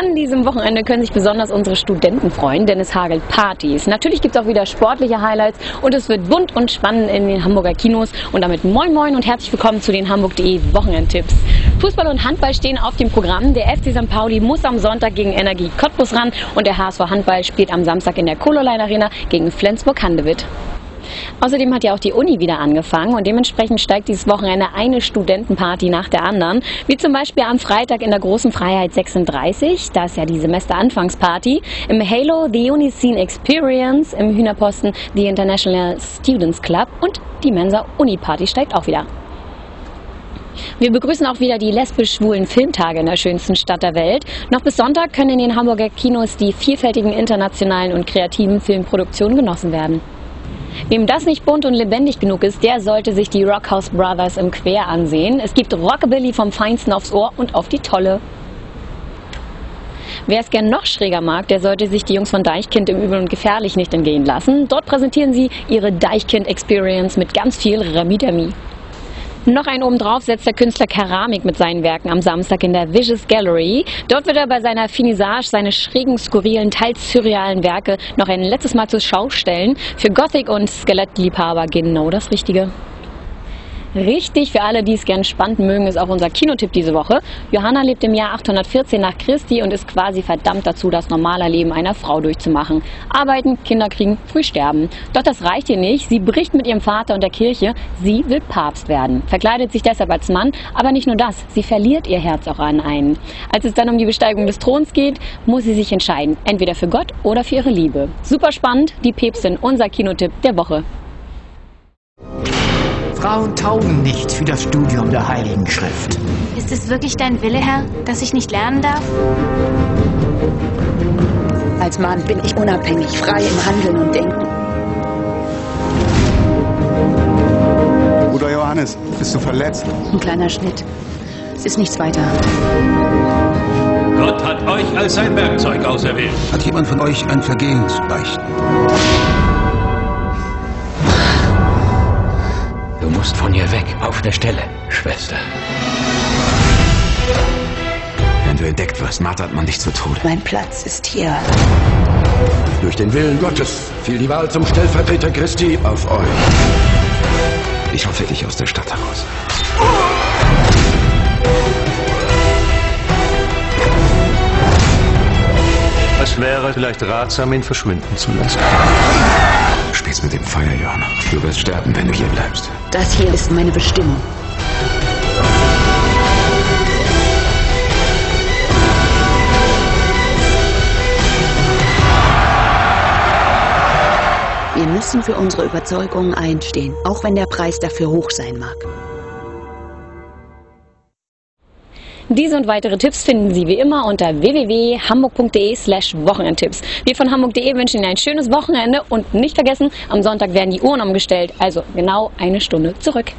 An diesem Wochenende können sich besonders unsere Studenten freuen, denn es hagelt Partys. Natürlich gibt es auch wieder sportliche Highlights und es wird bunt und spannend in den Hamburger Kinos. Und damit moin moin und herzlich willkommen zu den Hamburg.de Wochenendtipps. Fußball und Handball stehen auf dem Programm. Der FC St. Pauli muss am Sonntag gegen Energie Cottbus ran und der HSV Handball spielt am Samstag in der Kololine Arena gegen Flensburg-Handewitt. Außerdem hat ja auch die Uni wieder angefangen und dementsprechend steigt dieses Wochenende eine Studentenparty nach der anderen. Wie zum Beispiel am Freitag in der Großen Freiheit 36, da ist ja die Semesteranfangsparty, im Halo The Uni Scene Experience, im Hühnerposten The International Students Club und die Mensa Uni Party steigt auch wieder. Wir begrüßen auch wieder die lesbisch-schwulen Filmtage in der schönsten Stadt der Welt. Noch bis Sonntag können in den Hamburger Kinos die vielfältigen internationalen und kreativen Filmproduktionen genossen werden. Wem das nicht bunt und lebendig genug ist, der sollte sich die Rockhouse Brothers im Quer ansehen. Es gibt Rockabilly vom Feinsten aufs Ohr und auf die Tolle. Wer es gern noch schräger mag, der sollte sich die Jungs von Deichkind im Übel und Gefährlich nicht entgehen lassen. Dort präsentieren sie ihre Deichkind-Experience mit ganz viel Rami-Dami. Noch ein obendrauf setzt der Künstler Keramik mit seinen Werken am Samstag in der Vicious Gallery. Dort wird er bei seiner Finissage seine schrägen, skurrilen, teils surrealen Werke noch ein letztes Mal zur Schau stellen. Für Gothic- und Skelettliebhaber genau das Richtige. Richtig, für alle, die es gern spannend mögen, ist auch unser Kinotipp diese Woche. Johanna lebt im Jahr 814 nach Christi und ist quasi verdammt dazu, das normale Leben einer Frau durchzumachen. Arbeiten, Kinder kriegen, früh sterben. Doch das reicht ihr nicht. Sie bricht mit ihrem Vater und der Kirche. Sie will Papst werden. Verkleidet sich deshalb als Mann, aber nicht nur das. Sie verliert ihr Herz auch an einen. Als es dann um die Besteigung des Throns geht, muss sie sich entscheiden. Entweder für Gott oder für ihre Liebe. Super spannend. Die Päpstin, unser Kinotipp der Woche. Frauen taugen nicht für das Studium der Heiligen Schrift. Ist es wirklich dein Wille, Herr, dass ich nicht lernen darf? Als Mann bin ich unabhängig, frei im Handeln und Denken. Bruder Johannes, bist du verletzt? Ein kleiner Schnitt. Es ist nichts weiter. Gott hat euch als sein Werkzeug auserwählt. Hat jemand von euch ein Vergehen zu beichten? Musst von hier weg, auf der Stelle, Schwester. Wenn du entdeckt wirst, martert man dich zu Tode. Mein Platz ist hier. Durch den Willen Gottes fiel die Wahl zum Stellvertreter Christi auf euch. Ich hoffe dich aus der Stadt heraus. Es wäre vielleicht ratsam, ihn verschwinden zu lassen. Spielst mit dem Feuer, Johanna. Du wirst sterben, wenn du hier bleibst. Das hier ist meine Bestimmung. Wir müssen für unsere Überzeugungen einstehen, auch wenn der Preis dafür hoch sein mag. Diese und weitere Tipps finden Sie wie immer unter www.hamburg.de slash Wochenendtipps. Wir von Hamburg.de wünschen Ihnen ein schönes Wochenende und nicht vergessen, am Sonntag werden die Uhren umgestellt, also genau eine Stunde zurück.